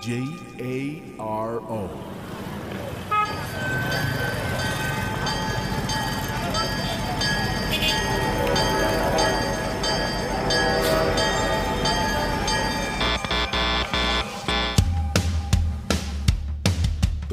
J A R O.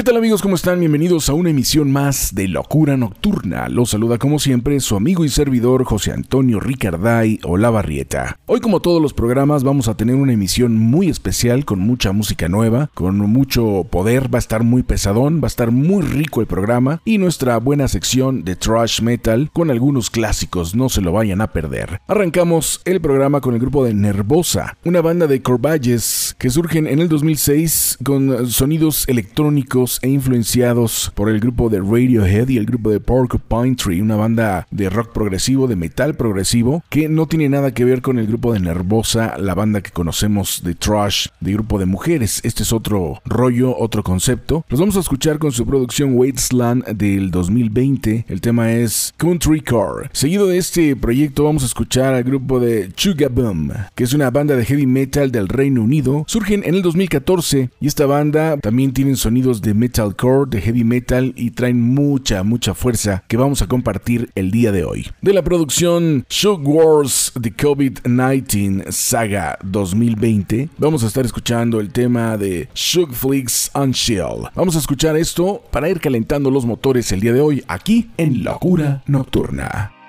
¿Qué tal amigos? ¿Cómo están? Bienvenidos a una emisión más de Locura Nocturna. Los saluda como siempre su amigo y servidor José Antonio Ricarday Olavarrieta. Hoy como todos los programas vamos a tener una emisión muy especial con mucha música nueva, con mucho poder, va a estar muy pesadón, va a estar muy rico el programa y nuestra buena sección de trash metal con algunos clásicos, no se lo vayan a perder. Arrancamos el programa con el grupo de Nervosa, una banda de Corvalles que surgen en el 2006 con sonidos electrónicos e influenciados por el grupo de Radiohead y el grupo de Porcupine Tree, una banda de rock progresivo, de metal progresivo, que no tiene nada que ver con el grupo de Nervosa, la banda que conocemos de Trash, de grupo de mujeres. Este es otro rollo, otro concepto. Los vamos a escuchar con su producción Wasteland del 2020. El tema es Country Car. Seguido de este proyecto vamos a escuchar al grupo de Chugaboom, que es una banda de heavy metal del Reino Unido. Surgen en el 2014 y esta banda también tienen sonidos de metalcore, de heavy metal y traen mucha, mucha fuerza que vamos a compartir el día de hoy. De la producción Shock Wars The COVID-19 Saga 2020, vamos a estar escuchando el tema de Shook Flix Unshell. Vamos a escuchar esto para ir calentando los motores el día de hoy aquí en Locura Nocturna.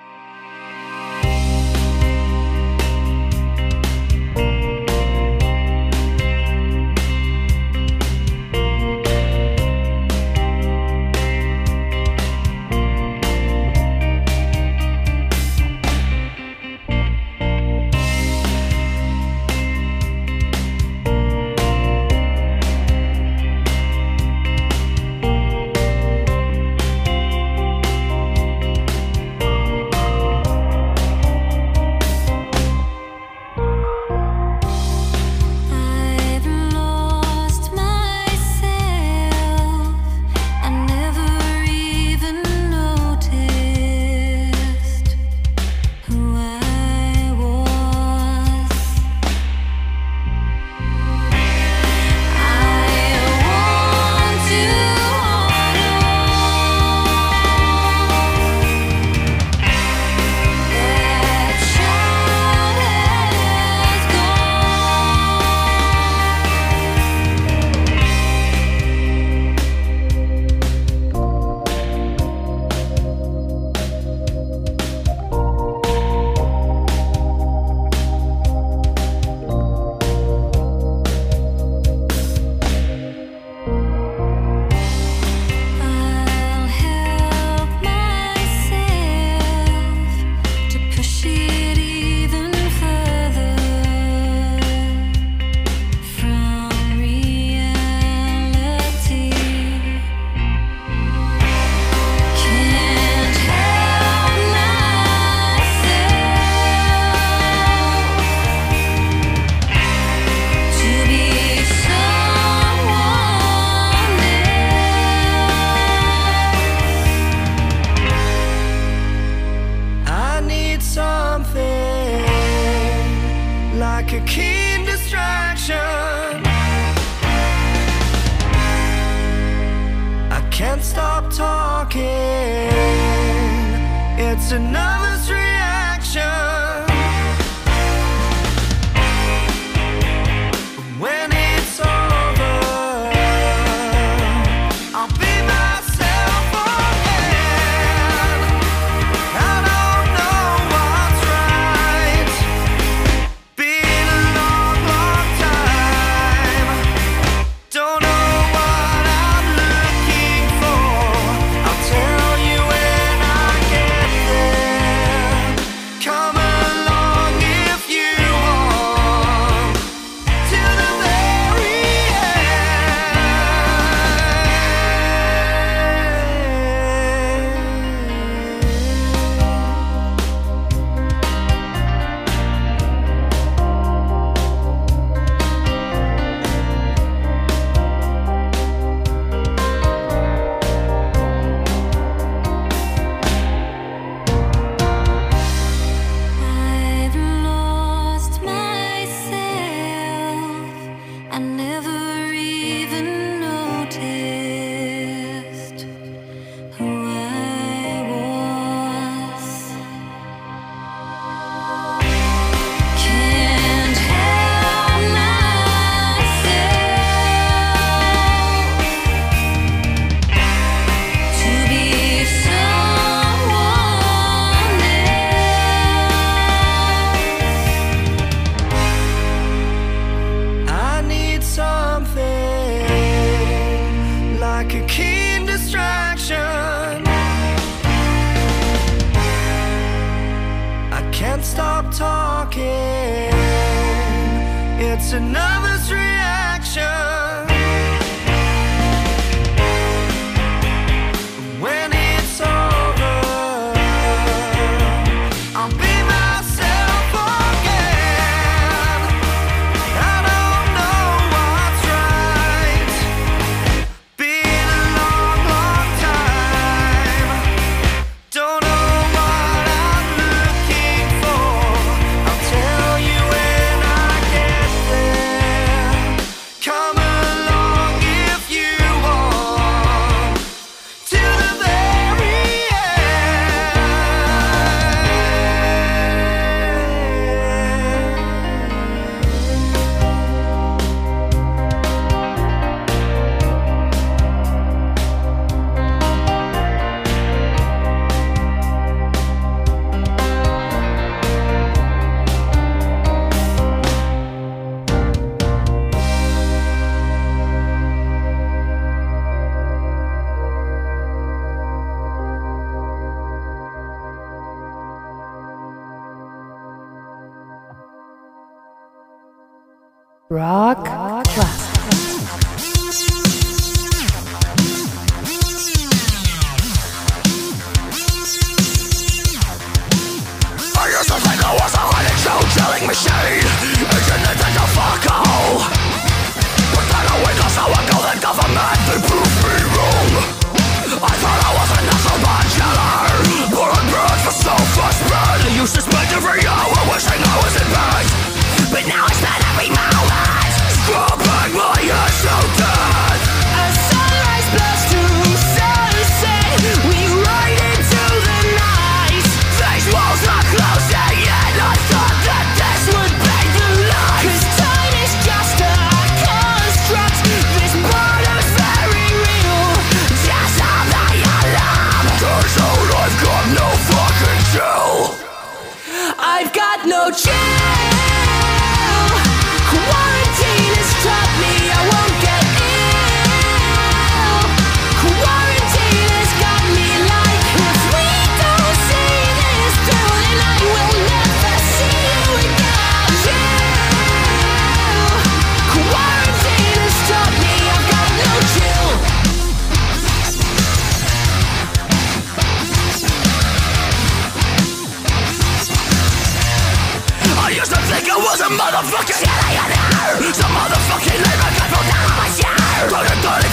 Rock, Rock. Rock.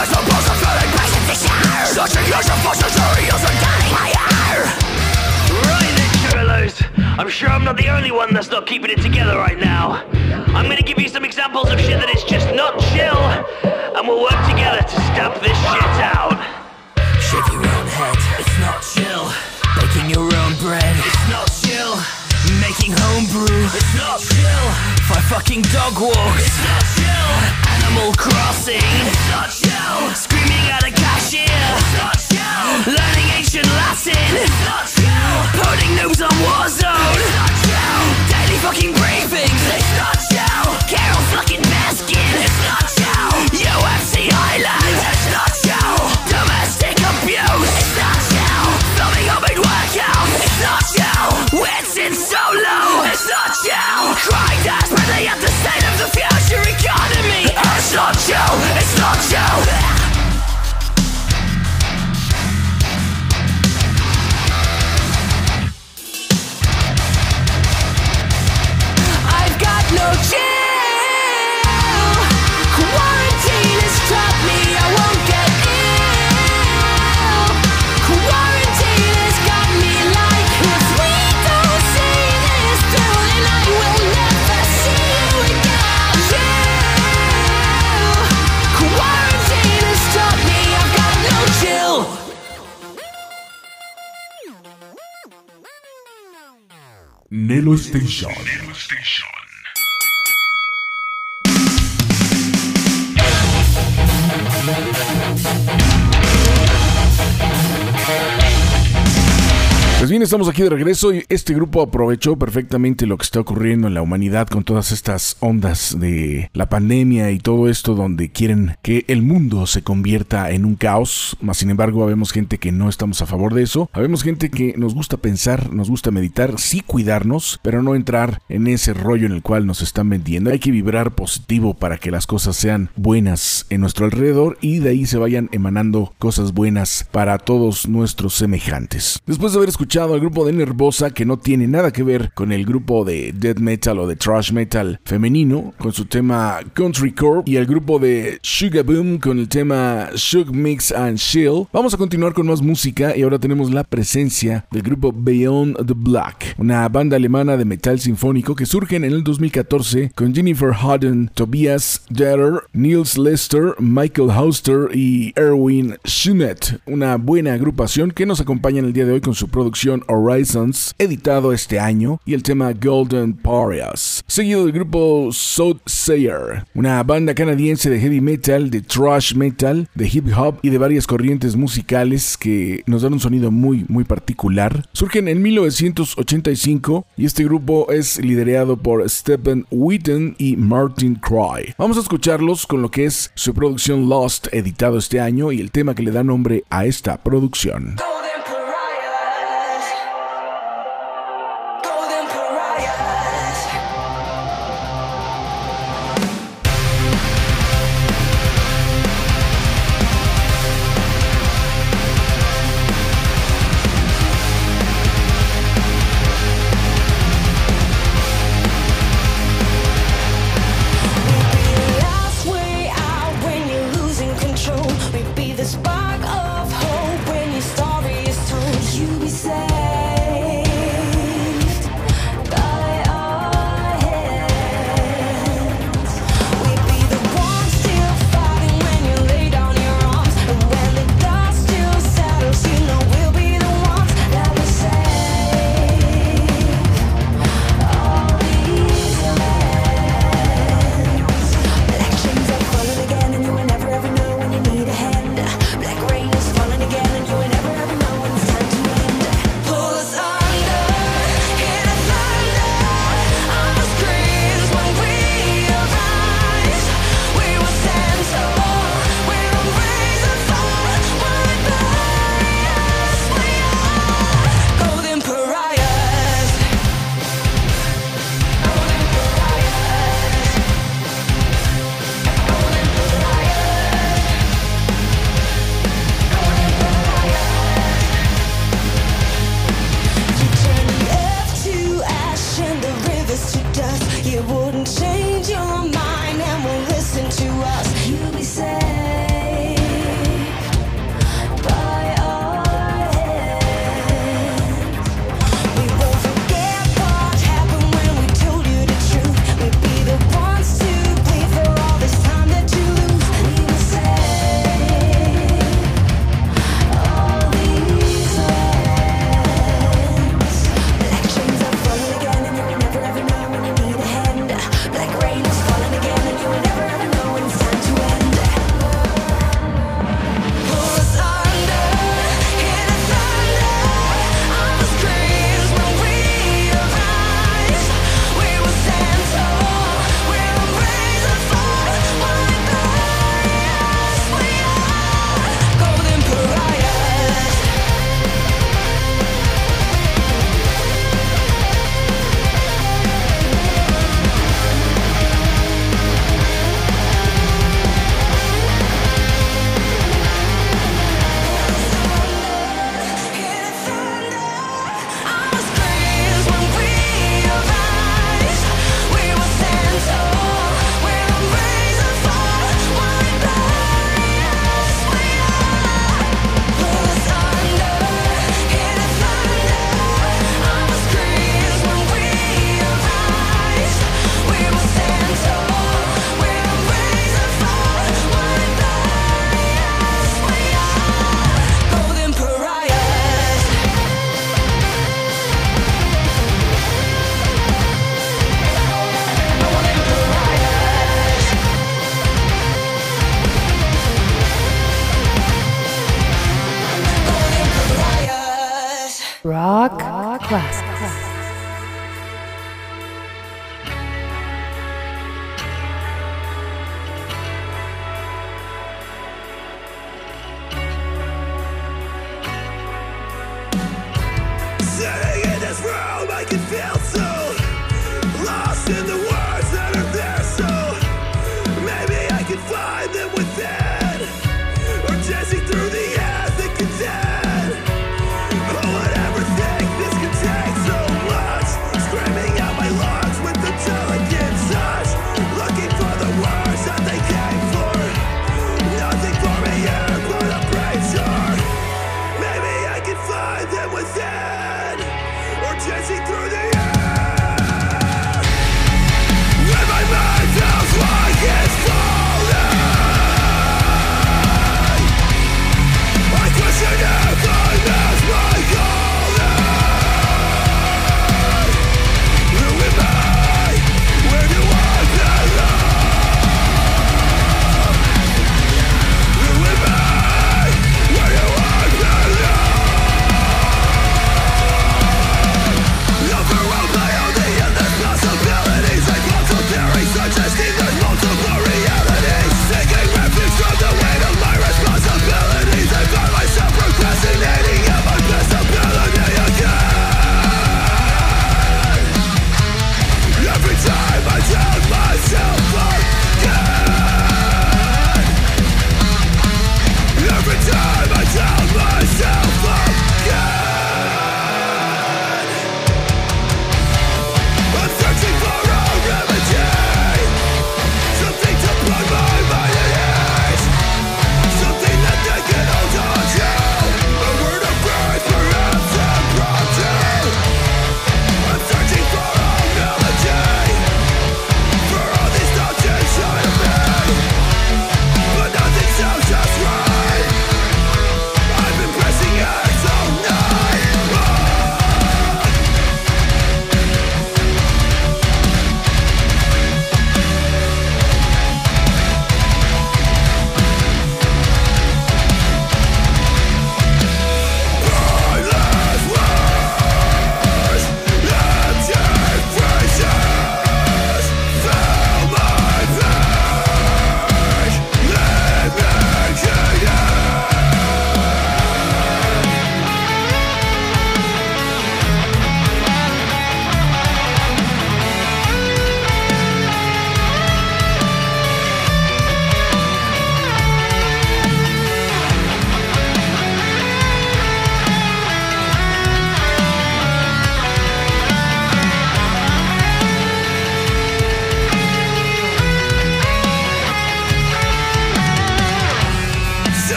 Of Such a Right I'm sure I'm not the only one that's not keeping it together right now. I'm gonna give you some examples of shit that is just not chill And we'll work together to stamp this shit out. Shake your own head, it's not chill. Making homebrew, it's not chill. For fucking dog walks, it's not chill. Animal Crossing, it's not chill. Screaming at a cashier, it's not chill. Learning ancient Latin, it's not chill. Putting noobs on Warzone, it's not chill. Daily fucking briefings, it's not chill. Carol fucking Baskin, it's not chill. UFC Highlands, it's not chill. Domestic abuse, it's not chill. Filming homemade workouts, it's not chill. Crying desperately at the state of the future economy, it's not chill. It's not got no chill. Nelo Station. Pues bien, estamos aquí de regreso y este grupo aprovechó perfectamente lo que está ocurriendo en la humanidad con todas estas ondas de la pandemia y todo esto donde quieren que el mundo se convierta en un caos. Más sin embargo, habemos gente que no estamos a favor de eso. Habemos gente que nos gusta pensar, nos gusta meditar, sí cuidarnos, pero no entrar en ese rollo en el cual nos están vendiendo. Hay que vibrar positivo para que las cosas sean buenas en nuestro alrededor y de ahí se vayan emanando cosas buenas para todos nuestros semejantes. Después de haber escuchado al grupo de Nervosa, que no tiene nada que ver con el grupo de death metal o de thrash metal femenino, con su tema Country Corp, y el grupo de Sugar Boom con el tema Shug Mix and Chill, vamos a continuar con más música y ahora tenemos la presencia del grupo Beyond the Black, una banda alemana de metal sinfónico que surgen en el 2014 con Jennifer Hodden, Tobias Detter, Niels Lester, Michael Hauster y Erwin Schunet, una buena agrupación que nos acompaña en el día de hoy con su producción Horizons, editado este año, y el tema Golden Parias, seguido del grupo Soothsayer, una banda canadiense de heavy metal, de thrash metal, de hip hop y de varias corrientes musicales que nos dan un sonido muy, muy particular. Surgen en 1985 y este grupo es liderado por Stephen Wheaton y Martin Cry. Vamos a escucharlos con lo que es su producción Lost, editado este año, y el tema que le da nombre a esta producción.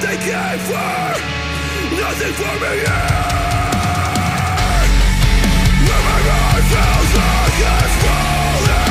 they came for Nothing for me here. Where my feels like it's falling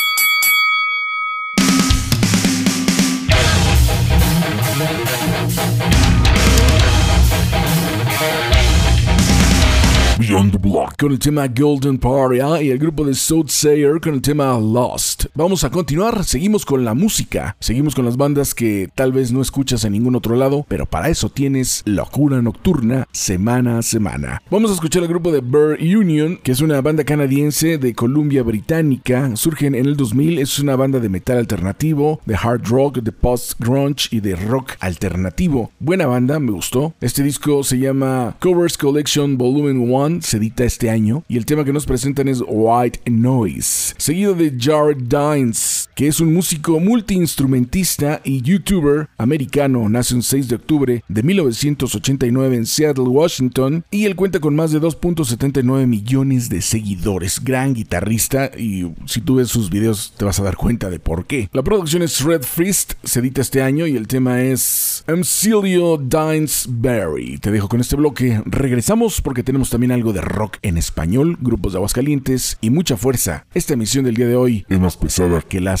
Beyond the Block con el tema Golden Party ah, y el grupo de Soothsayer con el tema Lost. Vamos a continuar, seguimos con la música, seguimos con las bandas que tal vez no escuchas en ningún otro lado, pero para eso tienes Locura Nocturna semana a semana. Vamos a escuchar el grupo de Burr Union, que es una banda canadiense de Columbia Británica, surgen en el 2000, es una banda de metal alternativo, de hard rock, de post-grunge y de rock alternativo. Buena banda, me gustó. Este disco se llama Covers Collection Volume 1 se edita este año y el tema que nos presentan es White Noise, seguido de Jared Dines, que es un músico multiinstrumentista y youtuber americano, nace el 6 de octubre de 1989 en Seattle, Washington, y él cuenta con más de 2.79 millones de seguidores, gran guitarrista y si tú ves sus videos te vas a dar cuenta de por qué. La producción es Red Fist, se edita este año y el tema es Amcilio Dines Berry. Te dejo con este bloque, regresamos porque tenemos también algo de rock en español, grupos de Aguascalientes y mucha fuerza. Esta emisión del día de hoy es más pesada que las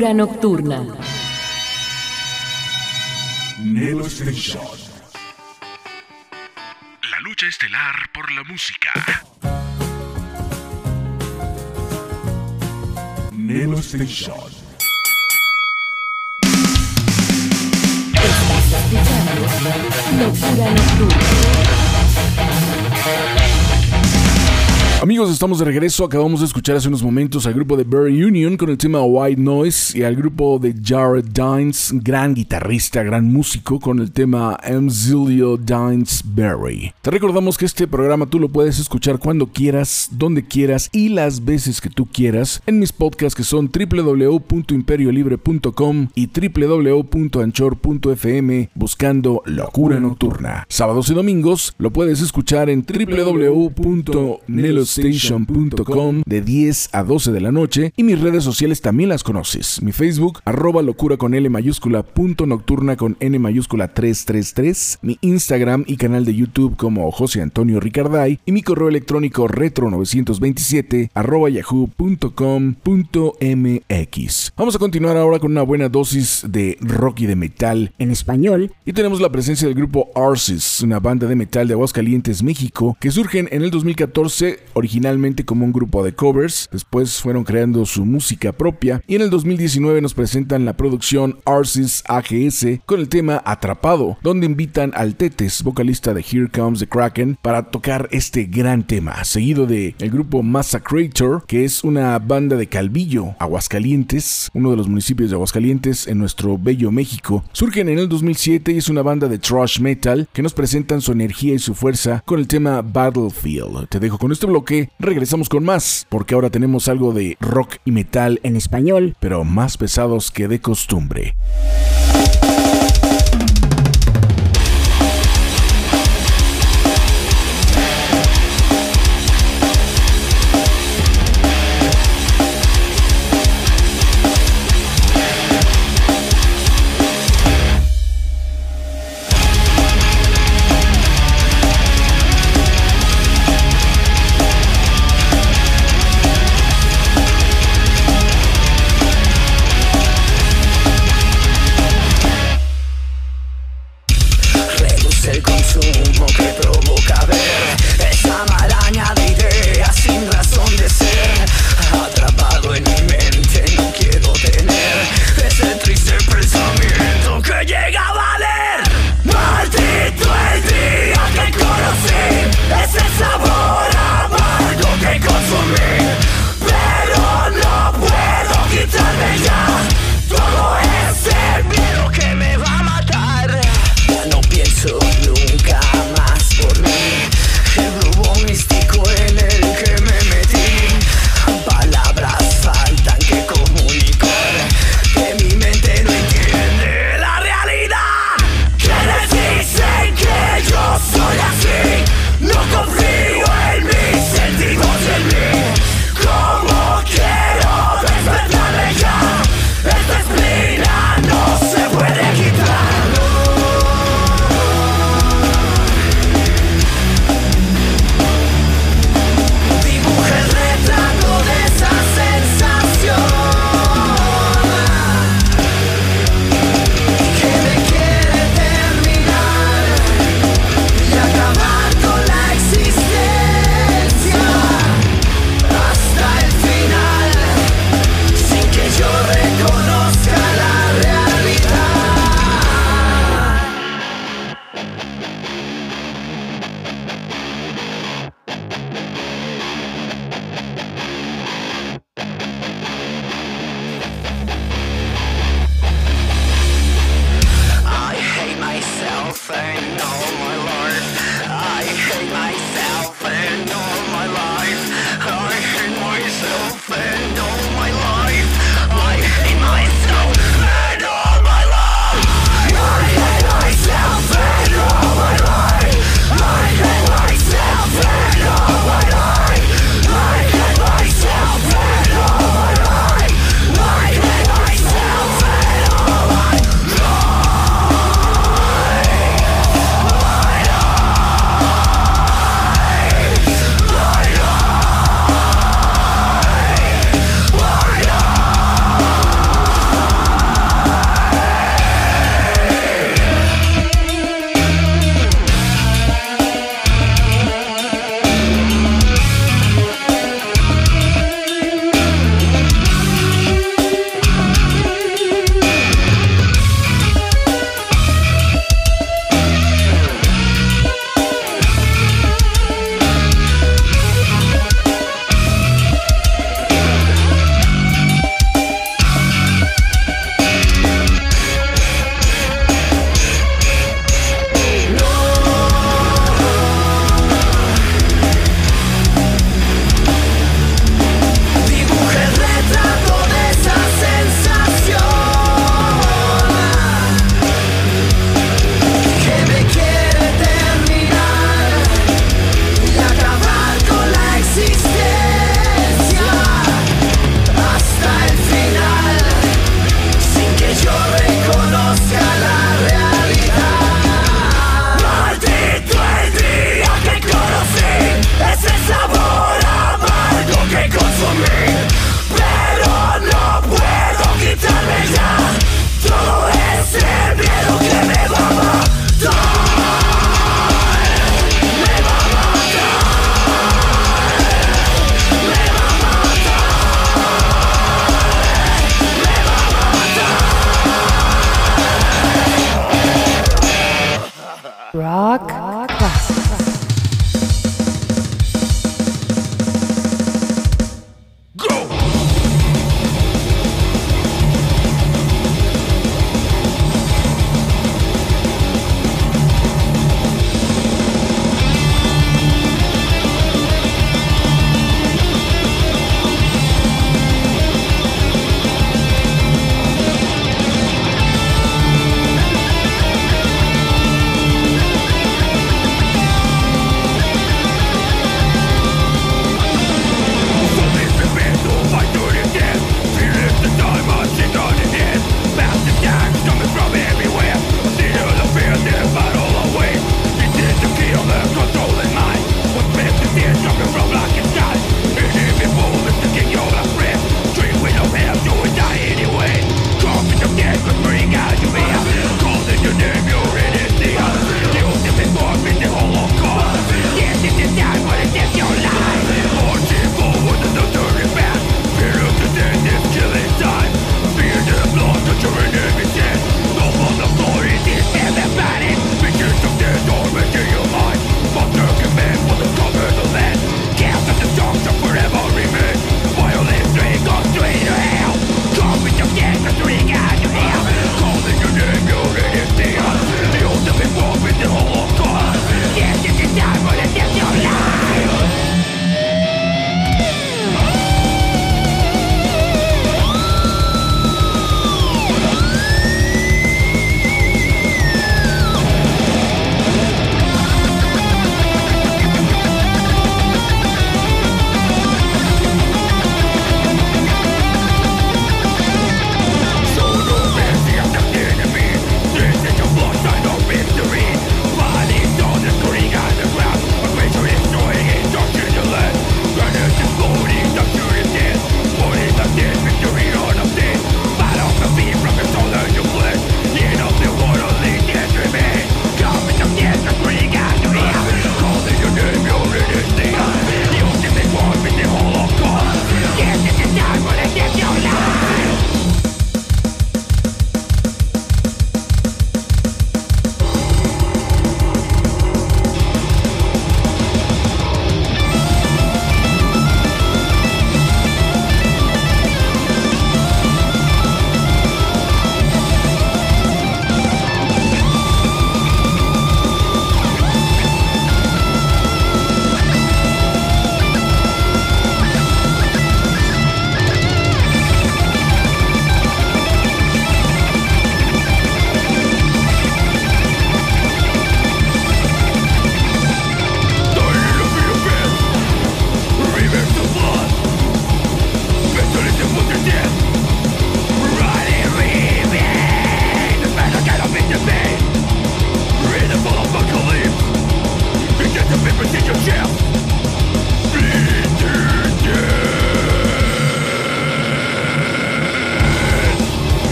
Locura Nocturna. Nelo Station. La lucha estelar por la música. Nelo Station. Estamos de regreso. Acabamos de escuchar hace unos momentos al grupo de Barry Union con el tema White Noise y al grupo de Jared Dines, gran guitarrista, gran músico, con el tema Emzilio Dines Berry. Te recordamos que este programa tú lo puedes escuchar cuando quieras, donde quieras y las veces que tú quieras en mis podcasts que son www.imperiolibre.com y www.anchor.fm buscando Locura Nocturna. Sábados y domingos lo puedes escuchar en www.nelostation.com de 10 a 12 de la noche y mis redes sociales también las conoces. Mi Facebook, arroba locura con L mayúscula, punto nocturna con N mayúscula 333, mi Instagram y canal de YouTube como José Antonio Ricarday y mi correo electrónico retro927 arroba yahoo.com.mx. Vamos a continuar ahora con una buena dosis de rock y de metal en español y tenemos la presencia del grupo Arsis, una banda de metal de Aguascalientes, México, que surgen en el 2014 originalmente como un grupo de covers, después fueron creando su música propia y en el 2019 nos presentan la producción Arsis AGS con el tema Atrapado, donde invitan al Tetes, vocalista de Here Comes the Kraken, para tocar este gran tema, seguido de el grupo Massacrator, que es una banda de Calvillo, Aguascalientes, uno de los municipios de Aguascalientes en nuestro bello México. Surgen en el 2007 y es una banda de thrash metal que nos presentan su energía y su fuerza con el tema Battlefield. Te dejo con este bloque, regresamos con más, porque ahora tenemos algo de rock y metal en español, pero más pesados que de costumbre.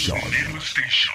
Station.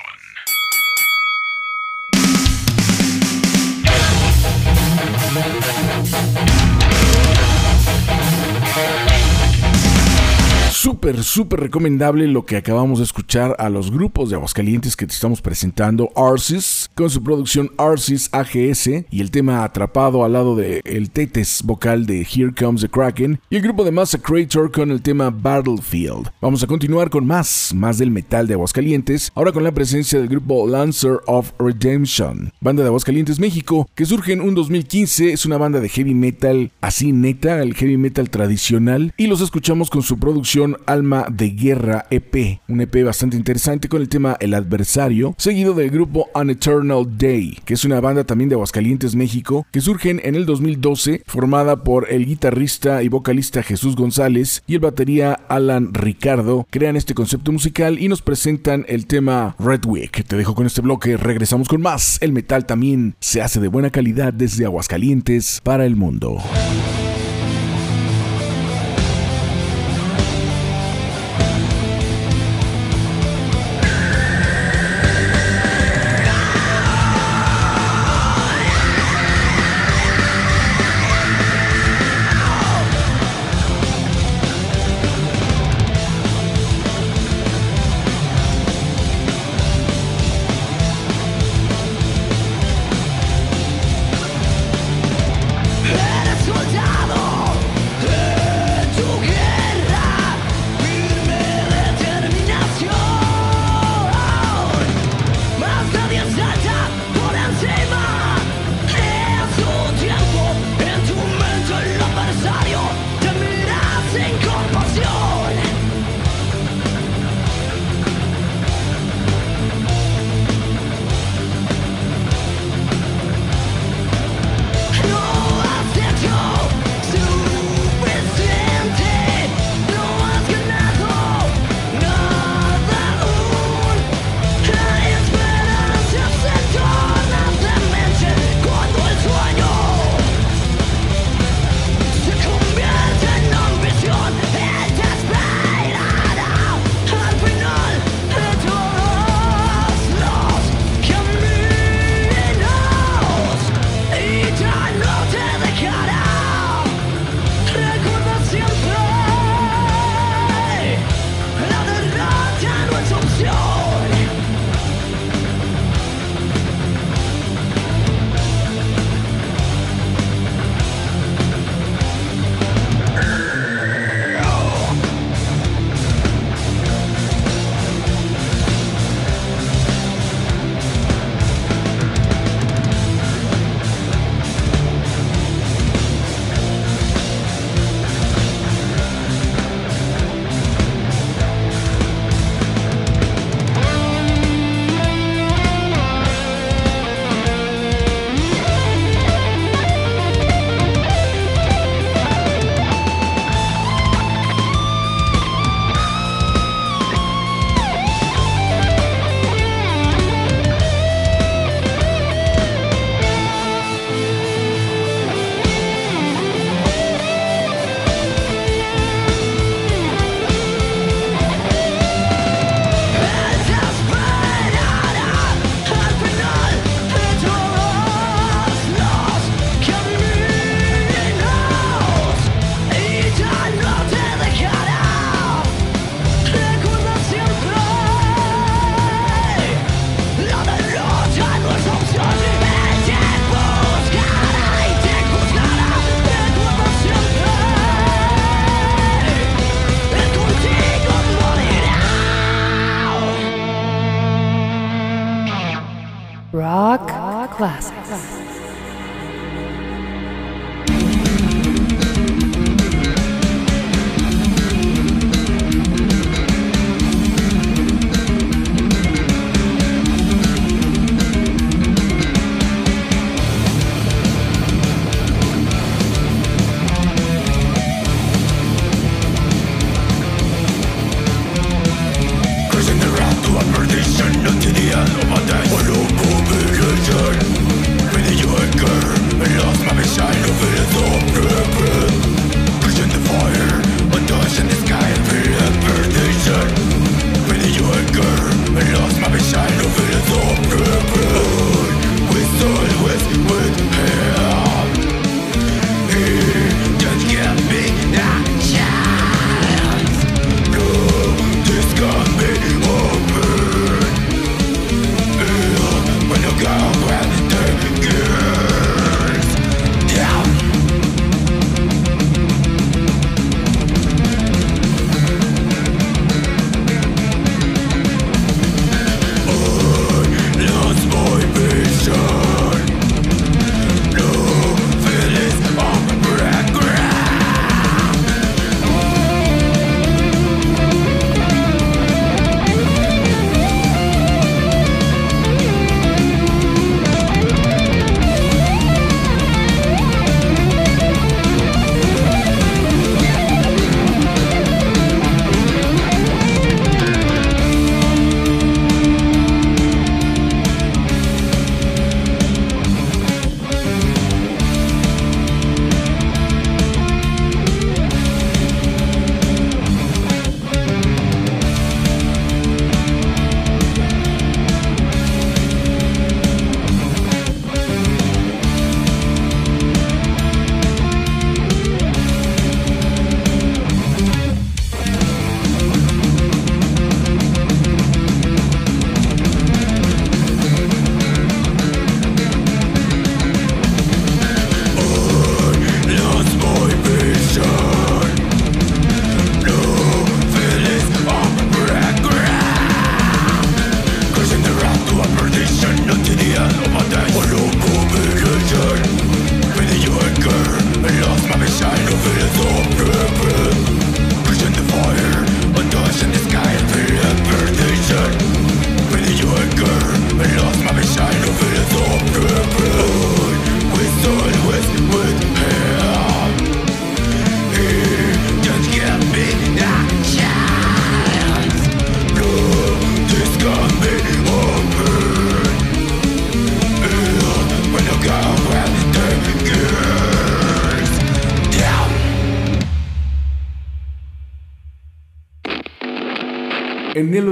Súper, súper recomendable lo que acabamos de escuchar a los grupos de Aguascalientes que te estamos presentando, Arsis, con su producción Arsis AGS y el tema atrapado al lado de el tetes vocal de Here Comes the Kraken y el grupo de Massacrator con el tema Battlefield. Vamos a continuar con más, más del metal de Aguascalientes, ahora con la presencia del grupo Lancer of Redemption, banda de Aguascalientes, México, que surge en un 2015, es una banda de heavy metal así neta, el heavy metal tradicional, y los escuchamos con su producción Alma de Guerra EP, un EP bastante interesante con el tema El Adversario, seguido del grupo An Day, que es una banda también de Aguascalientes, México, que surgen en el 2012, formada por el guitarrista y vocalista Jesús González y el batería Alan Ricardo, crean este concepto musical y nos presentan el tema Red Week. Te dejo con este bloque, regresamos con más. El metal también se hace de buena calidad desde Aguascalientes para el mundo.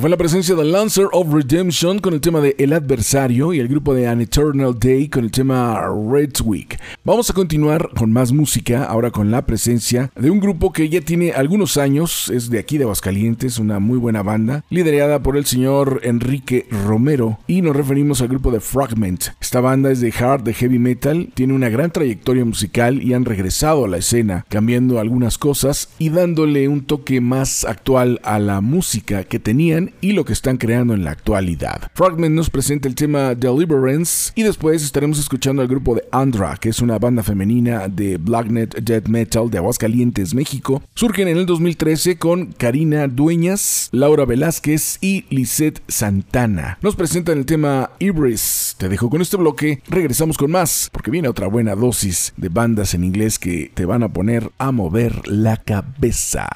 fue la presencia de Lancer of Redemption con el tema de El Adversario y el grupo de An Eternal Day con el tema Red Week. Vamos a continuar con más música, ahora con la presencia de un grupo que ya tiene algunos años, es de aquí de Aguascalientes, una muy buena banda, liderada por el señor Enrique Romero, y nos referimos al grupo de Fragment. Esta banda es de hard, de heavy metal, tiene una gran trayectoria musical y han regresado a la escena, cambiando algunas cosas y dándole un toque más actual a la música que tenían y lo que están creando en la actualidad. Fragment nos presenta el tema Deliverance y después estaremos escuchando al grupo de Andra, que es una banda femenina de Blacknet Death Metal de Aguascalientes, México. Surgen en el 2013 con Karina Dueñas, Laura Velázquez y Lisette Santana. Nos presentan el tema Ibris. Te dejo con este bloque, regresamos con más, porque viene otra buena dosis de bandas en inglés que te van a poner a mover la cabeza.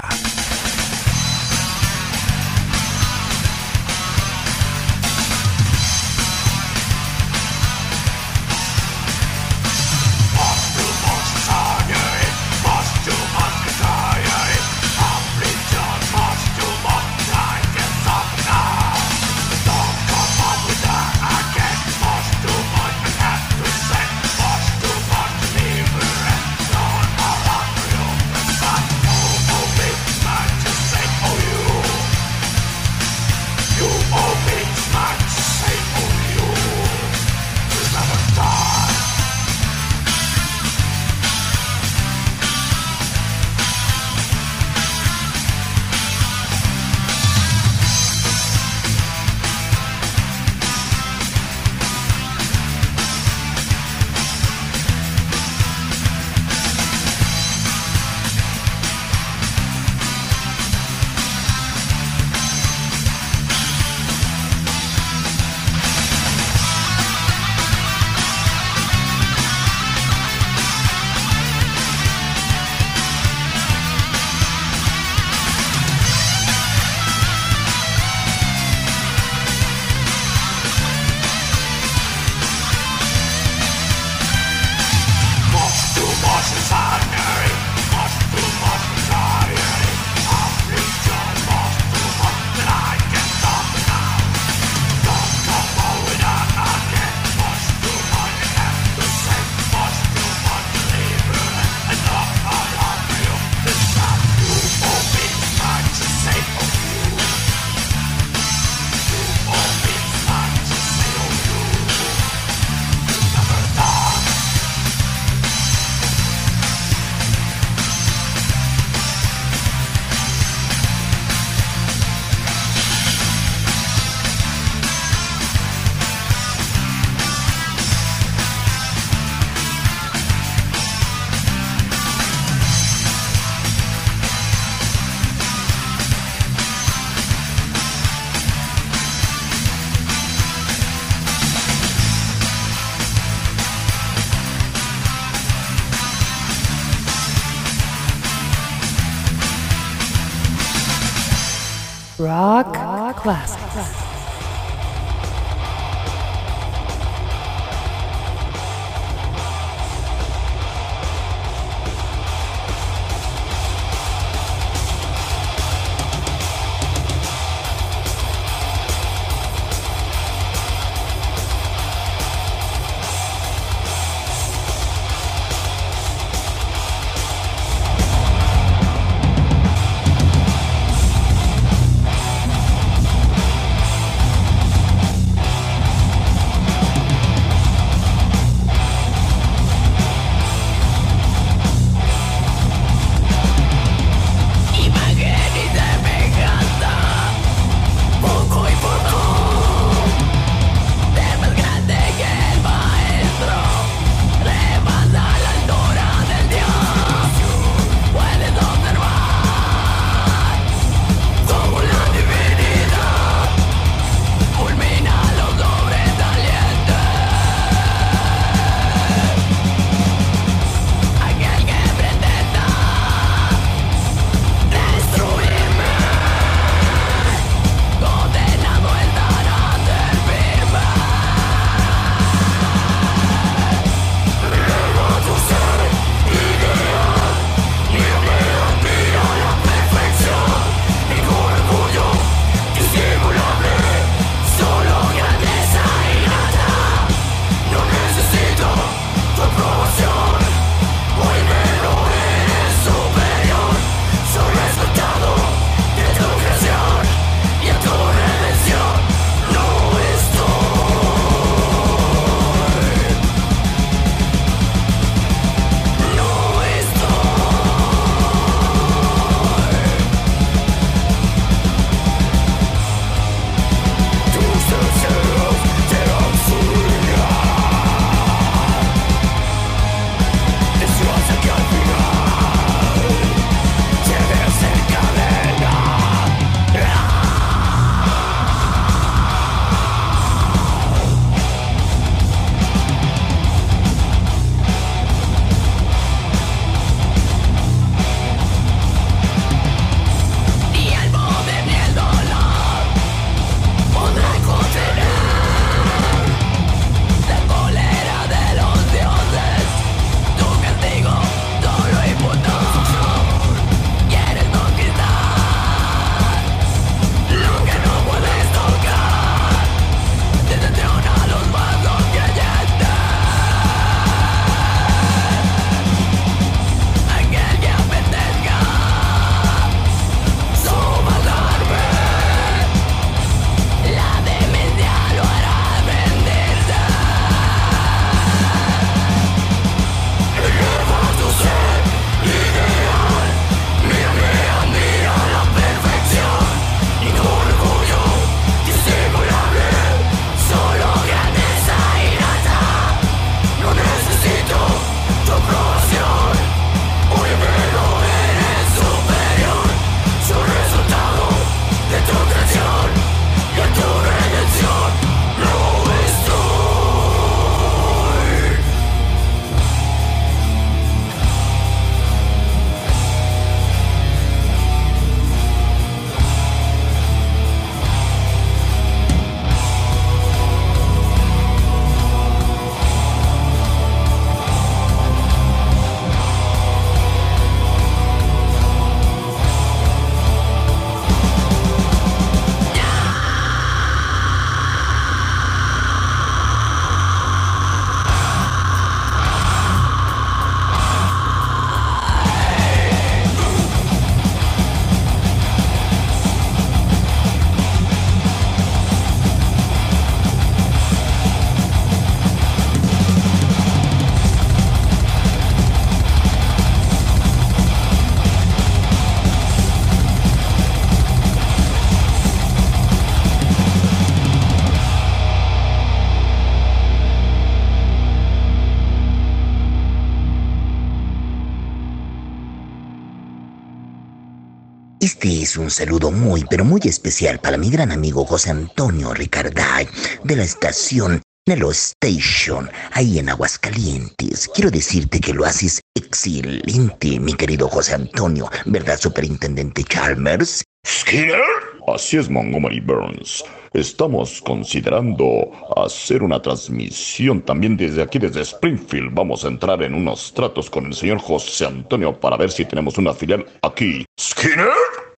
Un saludo muy, pero muy especial para mi gran amigo José Antonio Ricarday de la estación Nelo Station, ahí en Aguascalientes. Quiero decirte que lo haces excelente, mi querido José Antonio, ¿verdad, Superintendente Chalmers? ¿Skinner? Así es, Montgomery Burns. Estamos considerando hacer una transmisión también desde aquí, desde Springfield. Vamos a entrar en unos tratos con el señor José Antonio para ver si tenemos una filial aquí. ¿Skinner?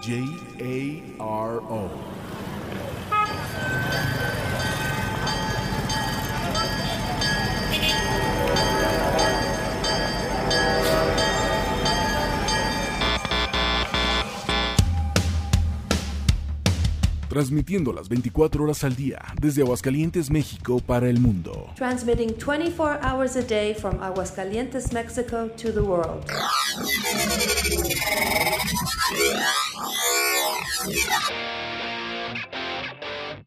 J A R O. Transmitiendo las 24 horas al día desde Aguascalientes, México para el mundo. Transmitting 24 hours a day from Aguascalientes, Mexico to the world.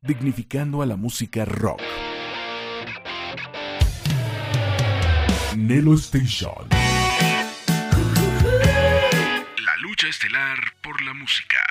Dignificando a la música rock. Nelo Station. La lucha estelar por la música.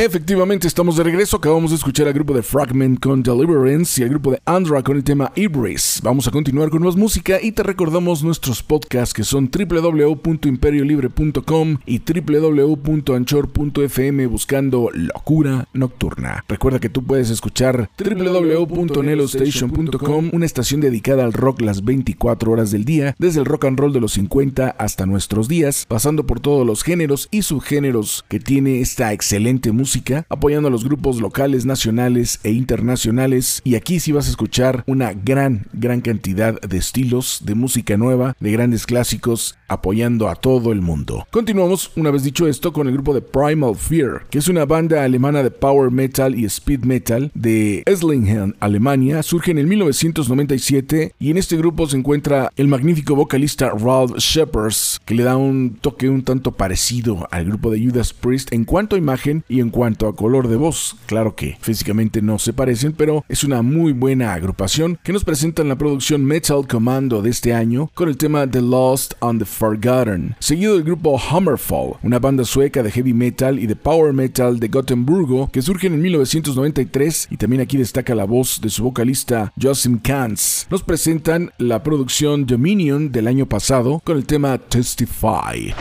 Efectivamente, estamos de regreso. Acabamos de escuchar al grupo de Fragment con Deliverance y al grupo de Andra con el tema Ibris. Vamos a continuar con más música y te recordamos nuestros podcasts que son www.imperiolibre.com y www.anchor.fm buscando Locura Nocturna. Recuerda que tú puedes escuchar www.nelostation.com, una estación dedicada al rock las 24 horas del día, desde el rock and roll de los 50 hasta nuestros días, pasando por todos los géneros y subgéneros que tiene esta excelente música apoyando a los grupos locales, nacionales e internacionales. Y aquí sí vas a escuchar una gran, gran cantidad de estilos de música nueva, de grandes clásicos, apoyando a todo el mundo. Continuamos, una vez dicho esto, con el grupo de Primal Fear, que es una banda alemana de power metal y speed metal de Esslingen, Alemania. Surge en el 1997 y en este grupo se encuentra el magnífico vocalista Ralph Shepherds, que le da un toque un tanto parecido al grupo de Judas Priest en cuanto a imagen y en cuanto a color de voz. Claro que físicamente no se parecen, pero es una muy buena agrupación que nos presenta en la producción Metal Commando de este año con el tema The Lost and the Forgotten, seguido del grupo Hammerfall, una banda sueca de heavy metal y de power metal de Gothenburgo que surge en 1993 y también aquí destaca la voz de su vocalista Josim Kantz. Nos presentan la producción Dominion del año pasado con el tema Testify.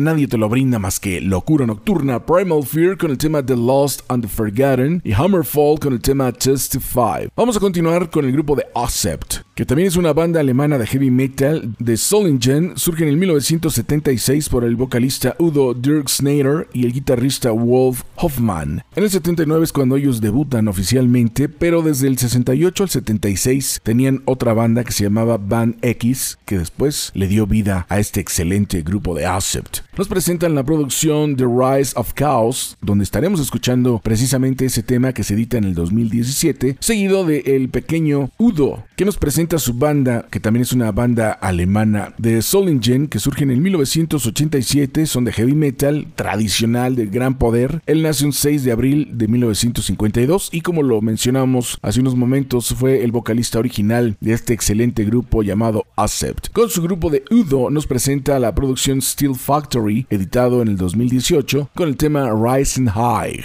nadie te lo brinda más que Locura Nocturna, Primal Fear con el tema The Lost and the Forgotten y Hammerfall con el tema Testify. Vamos a continuar con el grupo de Accept que también es una banda alemana de heavy metal de Solingen, surge en el 1976 por el vocalista Udo Dirk Snyder y el guitarrista Wolf Hoffmann. En el 79 es cuando ellos debutan oficialmente, pero desde el 68 al 76 tenían otra banda que se llamaba Band X, que después le dio vida a este excelente grupo de Accept. Nos presentan la producción The Rise of Chaos, donde estaremos escuchando precisamente ese tema que se edita en el 2017, seguido de el pequeño Udo, que nos presenta su banda, que también es una banda alemana de Solingen, que surge en el 1987, son de heavy metal tradicional de gran poder. Él nace un 6 de abril de 1952 y como lo mencionamos hace unos momentos, fue el vocalista original de este excelente grupo llamado Accept. Con su grupo de Udo nos presenta la producción Steel Factory, editado en el 2018, con el tema Rising High.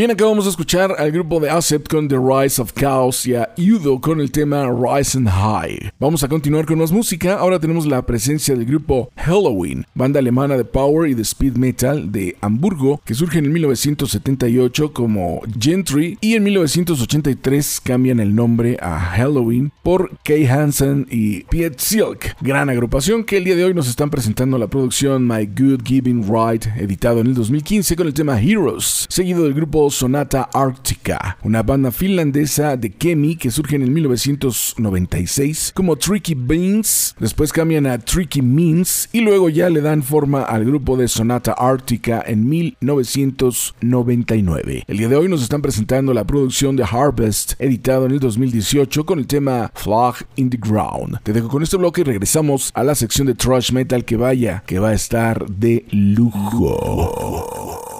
Bien, acabamos de escuchar al grupo de Accept con The Rise of Chaos y a Udo con el tema Rise and High. Vamos a continuar con más música. Ahora tenemos la presencia del grupo Halloween, banda alemana de power y de speed metal de Hamburgo, que surge en 1978 como Gentry y en 1983 cambian el nombre a Halloween por Kay Hansen y Piet Silk. Gran agrupación que el día de hoy nos están presentando la producción My Good Giving Right, editado en el 2015 con el tema Heroes, seguido del grupo Sonata Arctica, una banda finlandesa de Kemi que surge en el 1996 como Tricky Beans, después cambian a Tricky Means y luego ya le dan forma al grupo de Sonata Arctica en 1999. El día de hoy nos están presentando la producción de Harvest, editado en el 2018 con el tema Flag in the Ground. Te dejo con este bloque y regresamos a la sección de thrash metal que vaya, que va a estar de lujo.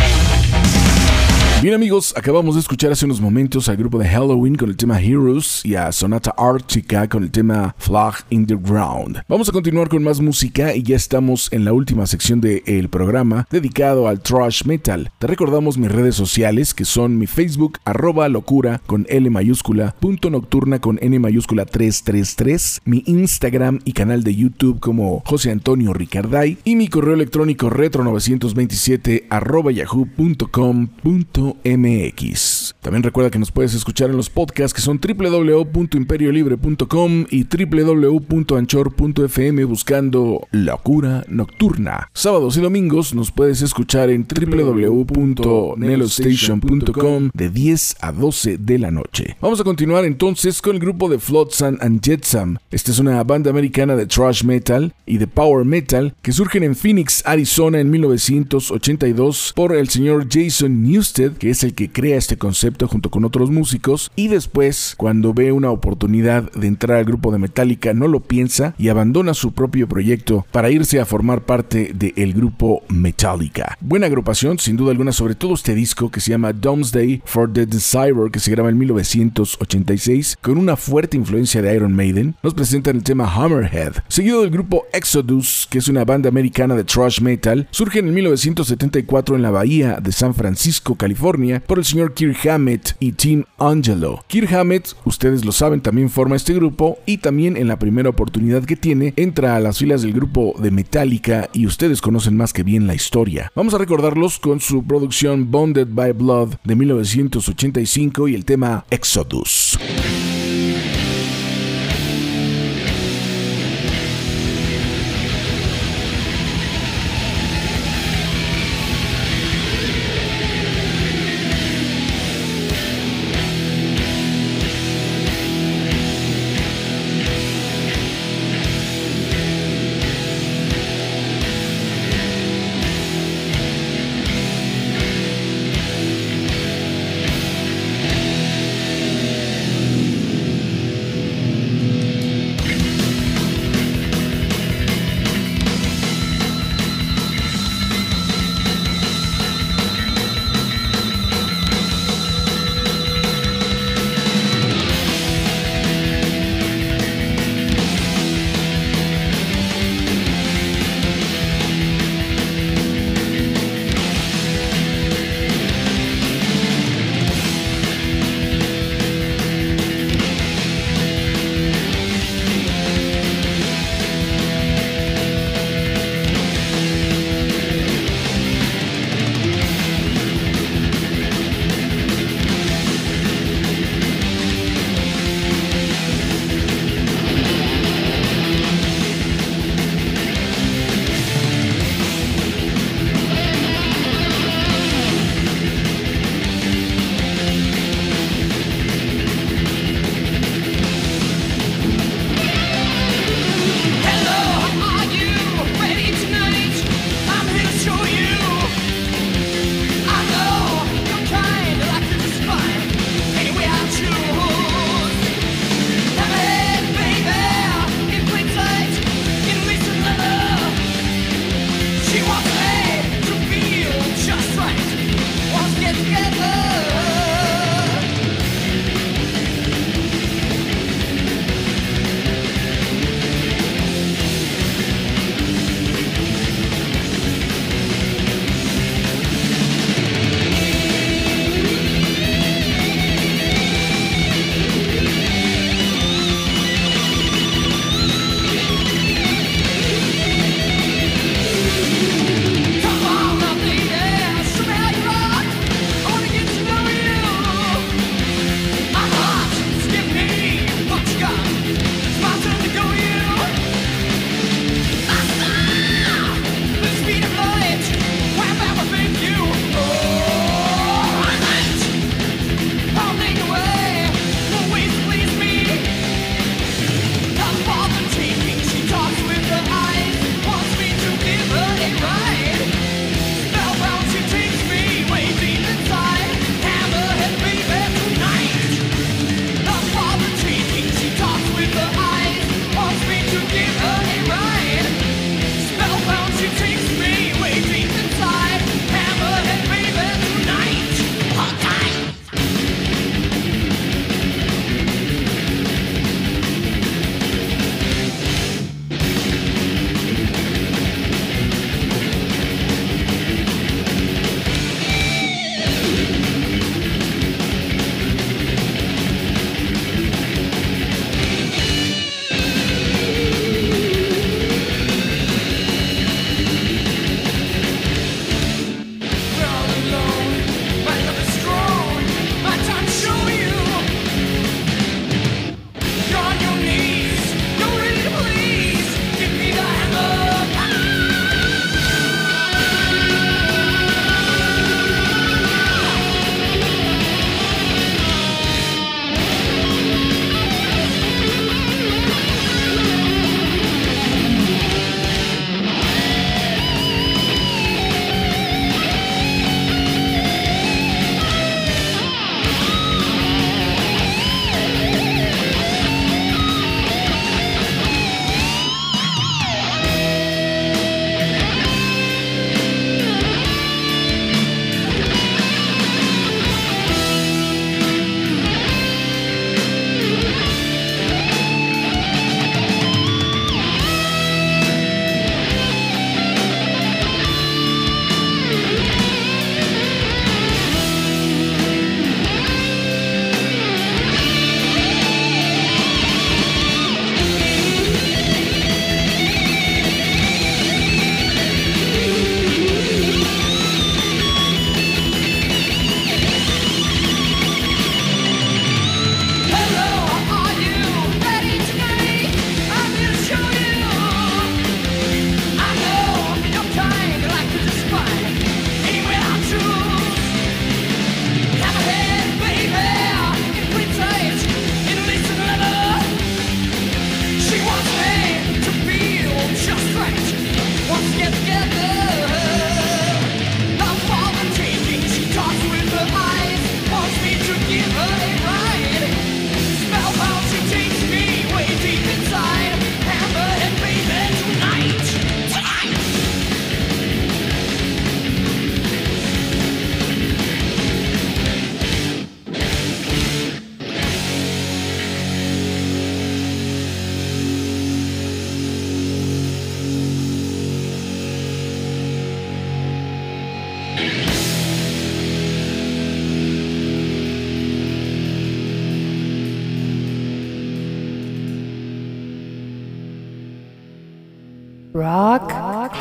Bien amigos, acabamos de escuchar hace unos momentos al grupo de Halloween con el tema Heroes y a Sonata Arctica con el tema Flag in the Ground. Vamos a continuar con más música y ya estamos en la última sección del programa dedicado al thrash metal. Te recordamos mis redes sociales que son mi Facebook arroba locura con L mayúscula, punto nocturna con N mayúscula 333, mi Instagram y canal de YouTube como José Antonio Ricarday y mi correo electrónico retro927 arroba. También recuerda que nos puedes escuchar en los podcasts que son www.imperiolibre.com y www.anchor.fm buscando Locura Nocturna. Sábados y domingos nos puedes escuchar en www.nelostation.com de 10 a 12 de la noche. Vamos a continuar entonces con el grupo de Flotsam and Jetsam. Esta es una banda americana de thrash metal y de power metal que surgen en Phoenix, Arizona en 1982 por el señor Jason Newsted, que es el que crea este concepto junto con otros músicos y después cuando ve una oportunidad de entrar al grupo de Metallica no lo piensa y abandona su propio proyecto para irse a formar parte del grupo Metallica. Buena agrupación, sin duda alguna, sobre todo este disco que se llama Doomsday for the Desire que se graba en 1986 con una fuerte influencia de Iron Maiden. Nos presentan el tema Hammerhead, seguido del grupo Exodus, que es una banda americana de thrash metal, surge en 1974 en la bahía de San Francisco, California, por el señor Kirk Hammett y Tim Angelo. Kirk Hammett, ustedes lo saben, también forma este grupo y también en la primera oportunidad que tiene entra a las filas del grupo de Metallica y ustedes conocen más que bien la historia. Vamos a recordarlos con su producción Bonded by Blood de 1985 y el tema Exodus.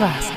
class.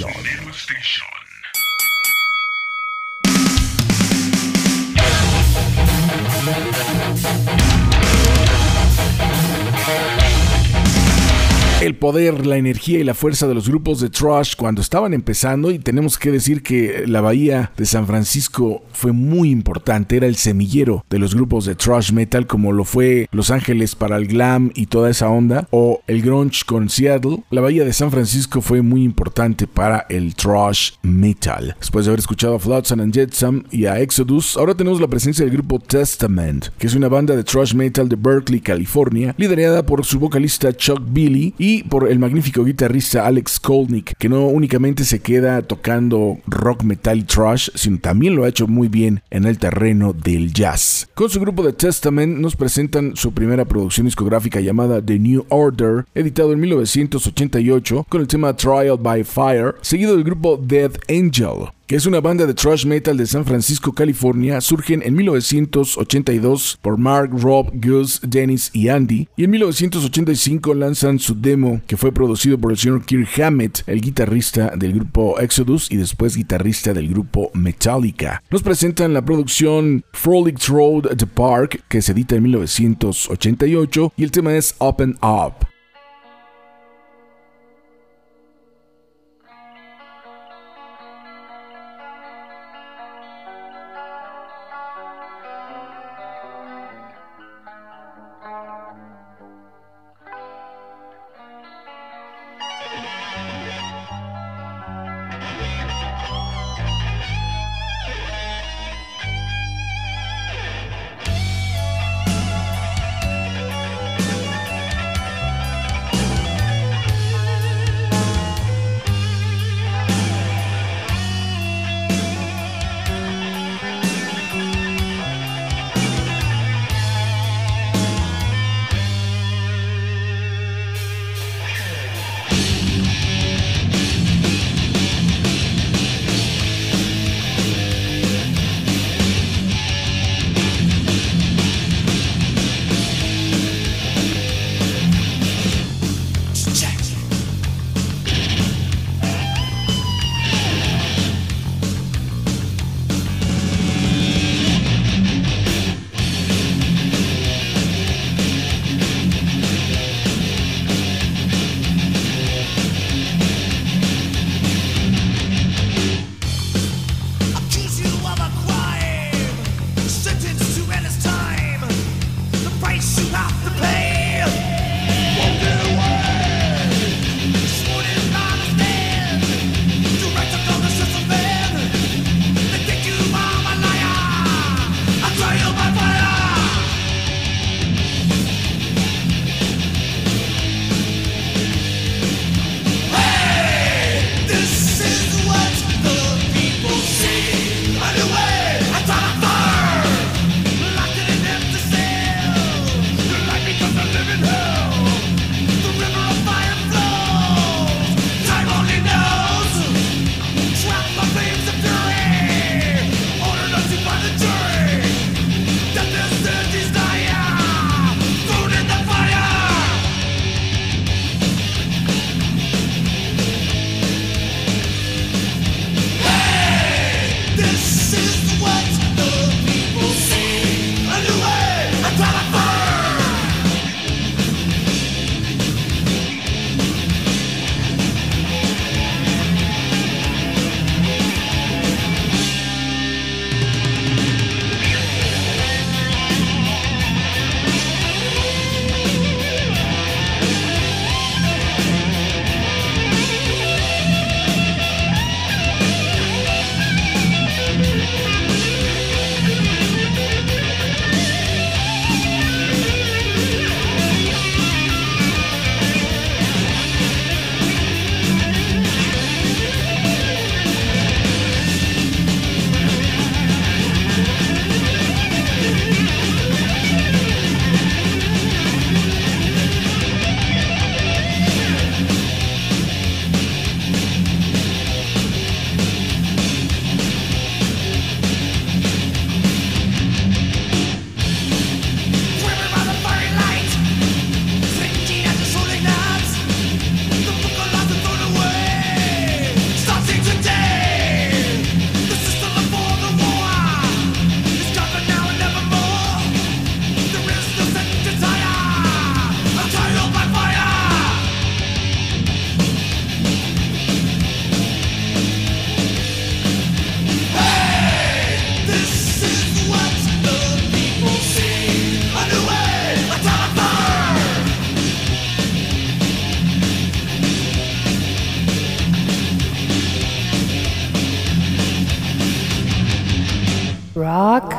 Nelo poder, la energía y la fuerza de los grupos de trash cuando estaban empezando y tenemos que decir que la bahía de San Francisco fue muy importante, era el semillero de los grupos de trash metal como lo fue Los Ángeles para el glam y toda esa onda o el grunge con Seattle. La bahía de San Francisco fue muy importante para el trash metal. Después de haber escuchado a Flotsam and Jetsam y a Exodus, ahora tenemos la presencia del grupo Testament, que es una banda de trash metal de Berkeley, California, liderada por su vocalista Chuck Billy y por el magnífico guitarrista Alex Kolnick, que no únicamente se queda tocando rock, metal y trash, sino también lo ha hecho muy bien en el terreno del jazz. Con su grupo de Testament nos presentan su primera producción discográfica llamada The New Order, editado en 1988 con el tema Trial by Fire, seguido del grupo Death Angel es una banda de thrash metal de San Francisco, California, surgen en 1982 por Mark, Rob, Gus, Dennis y Andy, y en 1985 lanzan su demo que fue producido por el señor Kirk Hammett, el guitarrista del grupo Exodus y después guitarrista del grupo Metallica. Nos presentan la producción Frolic Road The Park, que se edita en 1988, y el tema es Open Up. Rock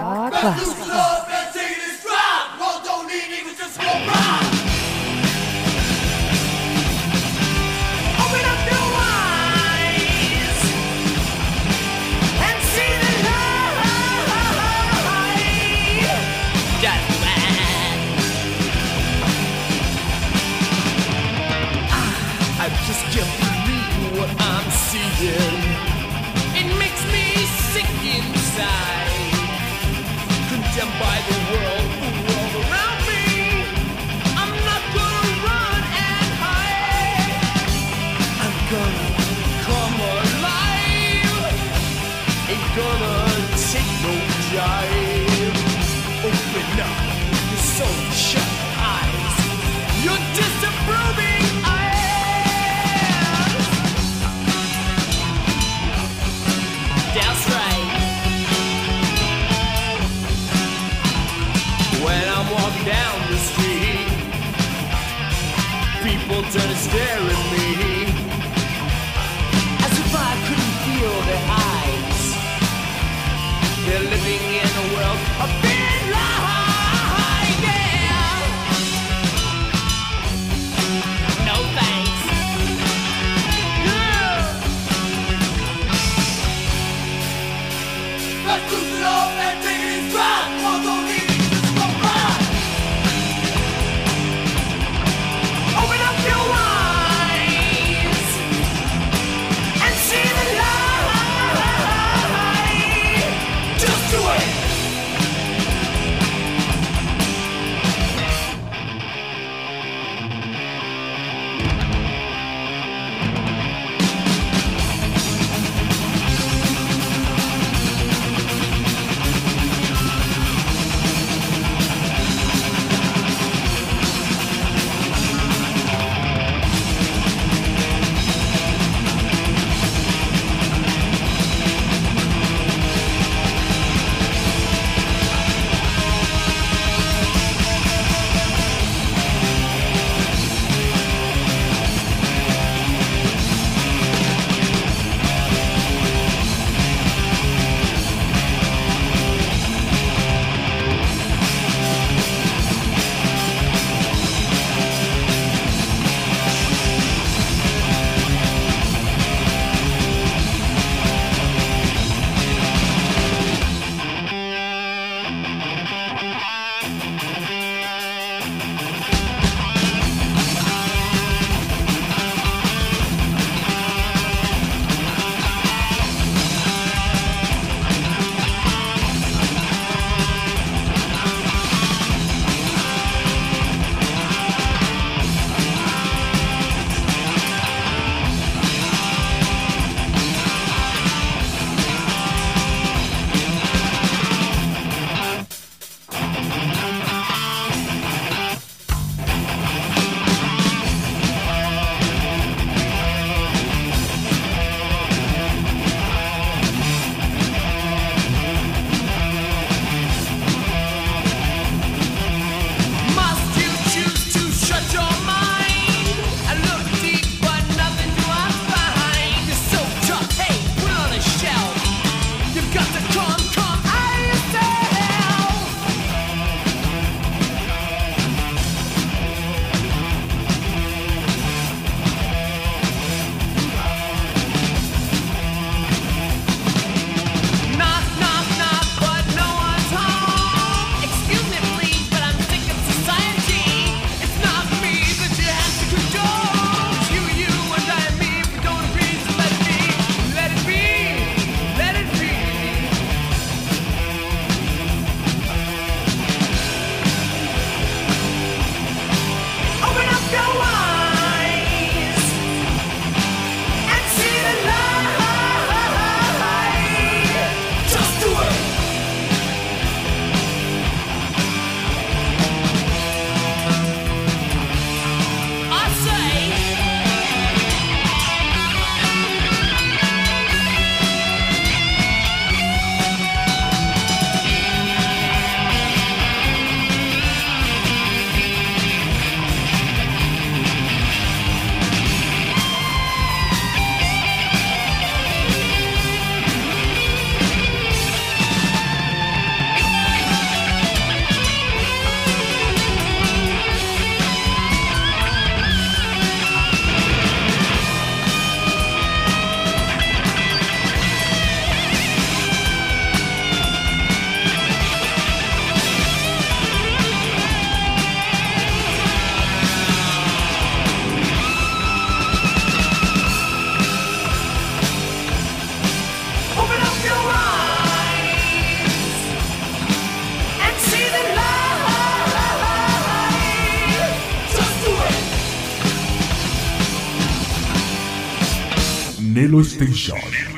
hope that Nelo Station.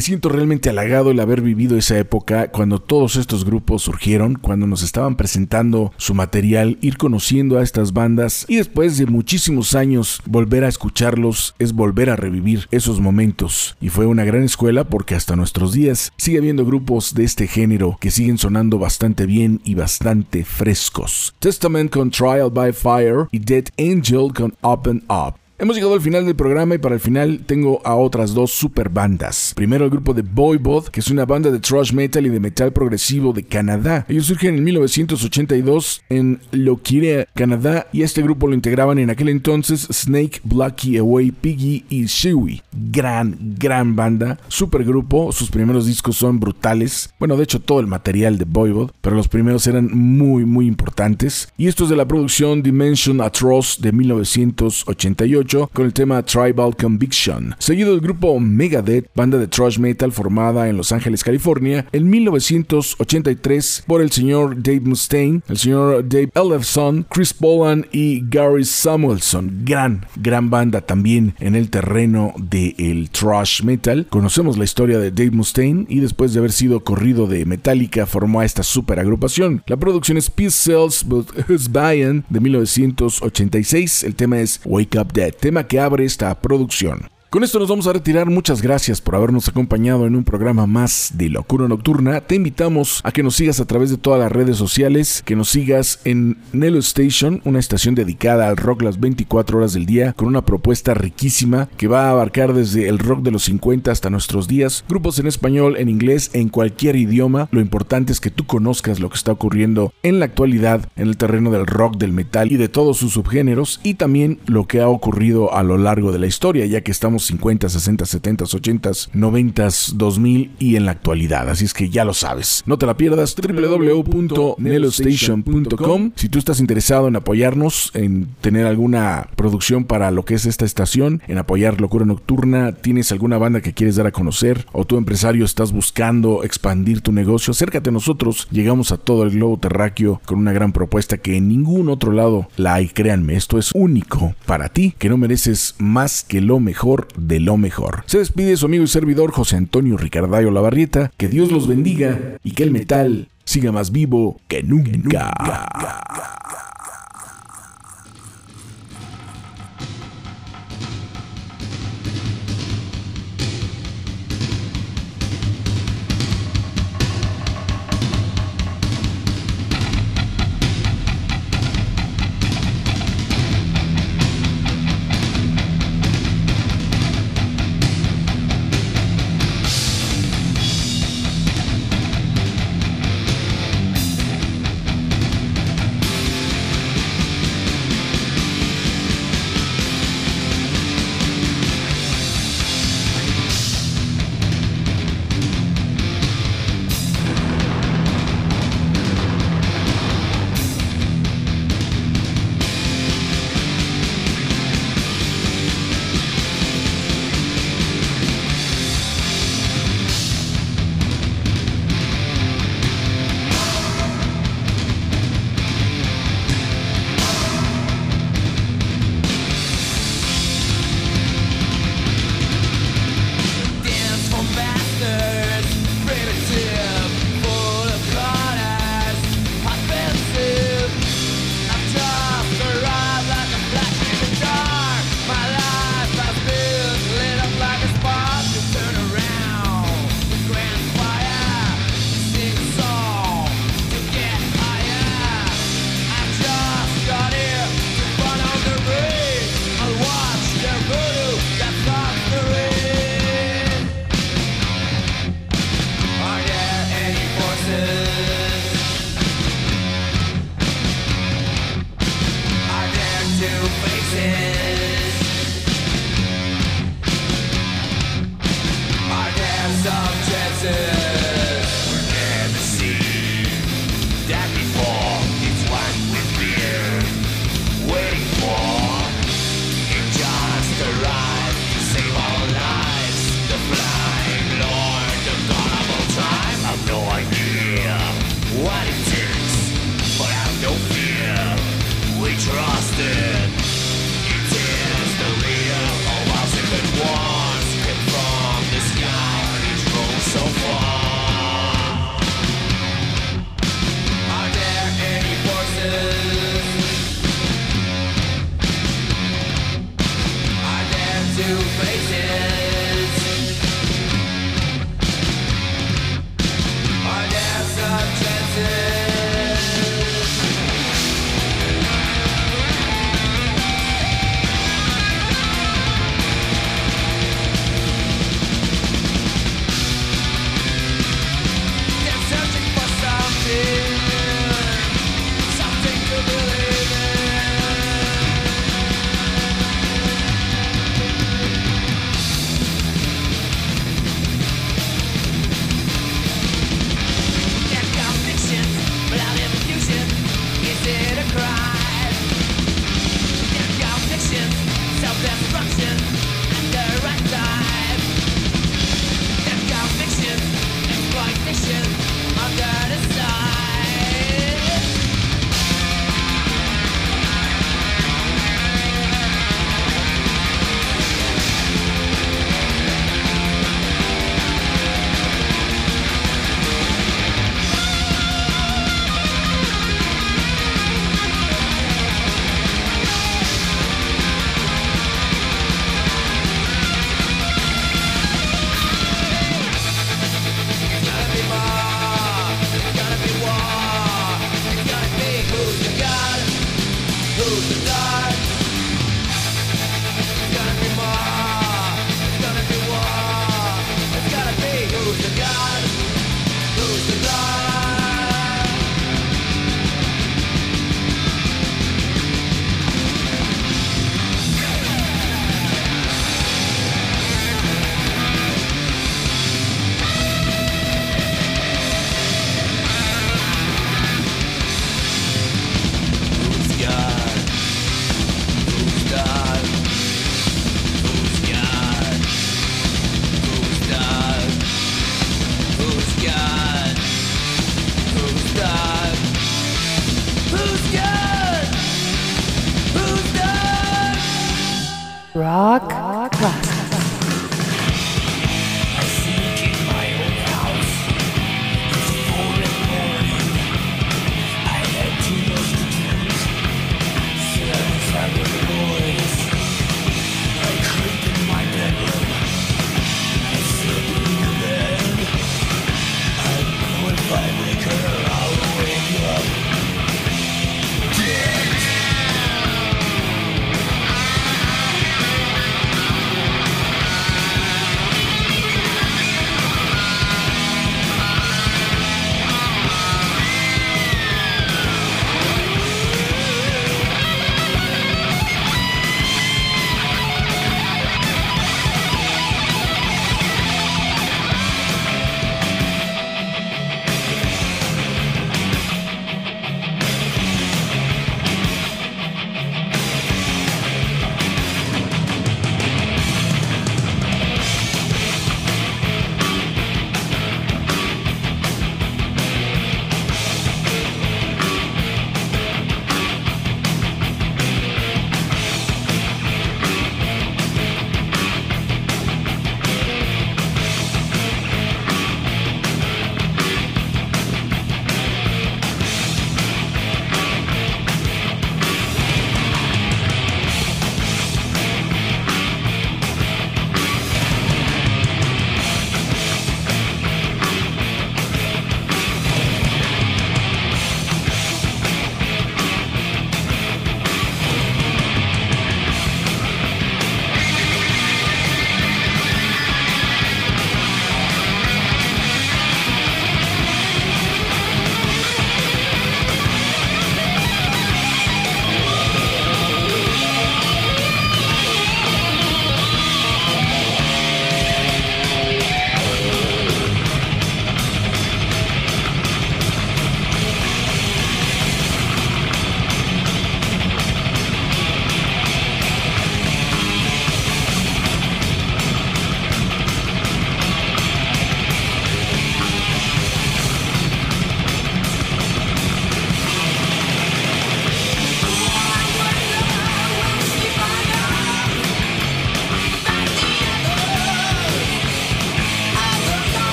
Me siento realmente halagado el haber vivido esa época cuando todos estos grupos surgieron, cuando nos estaban presentando su material, ir conociendo a estas bandas y después de muchísimos años volver a escucharlos es volver a revivir esos momentos. Y fue una gran escuela porque hasta nuestros días sigue habiendo grupos de este género que siguen sonando bastante bien y bastante frescos. Testament con Trial by Fire y Dead Angel con Open Up. Hemos llegado al final del programa y para el final tengo a otras dos super bandas. Primero el grupo de Voivod, que es una banda de thrash metal y de metal progresivo de Canadá. Ellos surgen en 1982 en Loquirea, Canadá, y este grupo lo integraban en aquel entonces Snake, Blacky Away, Piggy y Shiwi. Gran, gran banda, super grupo. Sus primeros discos son brutales. Bueno, de hecho todo el material de Voivod, pero los primeros eran muy, muy importantes. Y esto es de la producción Dimension Atroz de 1988 con el tema Tribal Conviction, seguido del grupo Megadeth, banda de thrash metal formada en Los Ángeles, California, en 1983 por el señor Dave Mustaine, el señor Dave Ellefson, Chris Bolan y Gary Samuelson. Gran, gran banda también en el terreno del thrash metal. Conocemos la historia de Dave Mustaine y después de haber sido corrido de Metallica formó a esta super agrupación. La producción es Peace Cells but Who's Buying de 1986. El tema es Wake Up Dead tema que abre esta producción. Con esto nos vamos a retirar. Muchas gracias por habernos acompañado en un programa más de Locura Nocturna. Te invitamos a que nos sigas a través de todas las redes sociales, que nos sigas en Nelo Station, una estación dedicada al rock las 24 horas del día, con una propuesta riquísima que va a abarcar desde el rock de los 50 hasta nuestros días, grupos en español, en inglés, en cualquier idioma. Lo importante es que tú conozcas lo que está ocurriendo en la actualidad en el terreno del rock, del metal y de todos sus subgéneros, y también lo que ha ocurrido a lo largo de la historia, ya que estamos 50, 60, 70, 80, 90, 2000 y en la actualidad. Así es que ya lo sabes. No te la pierdas www.nelostation.com. Si tú estás interesado en apoyarnos, en tener alguna producción para lo que es esta estación, en apoyar Locura Nocturna, tienes alguna banda que quieres dar a conocer o tu empresario estás buscando expandir tu negocio, acércate a nosotros. Llegamos a todo el globo terráqueo con una gran propuesta que en ningún otro lado la hay. Créanme, esto es único para ti, que no mereces más que lo mejor de lo mejor. Se despide su amigo y servidor José Antonio Ricardayo Lavarrieta. Que Dios los bendiga y que el metal siga más vivo que nunca.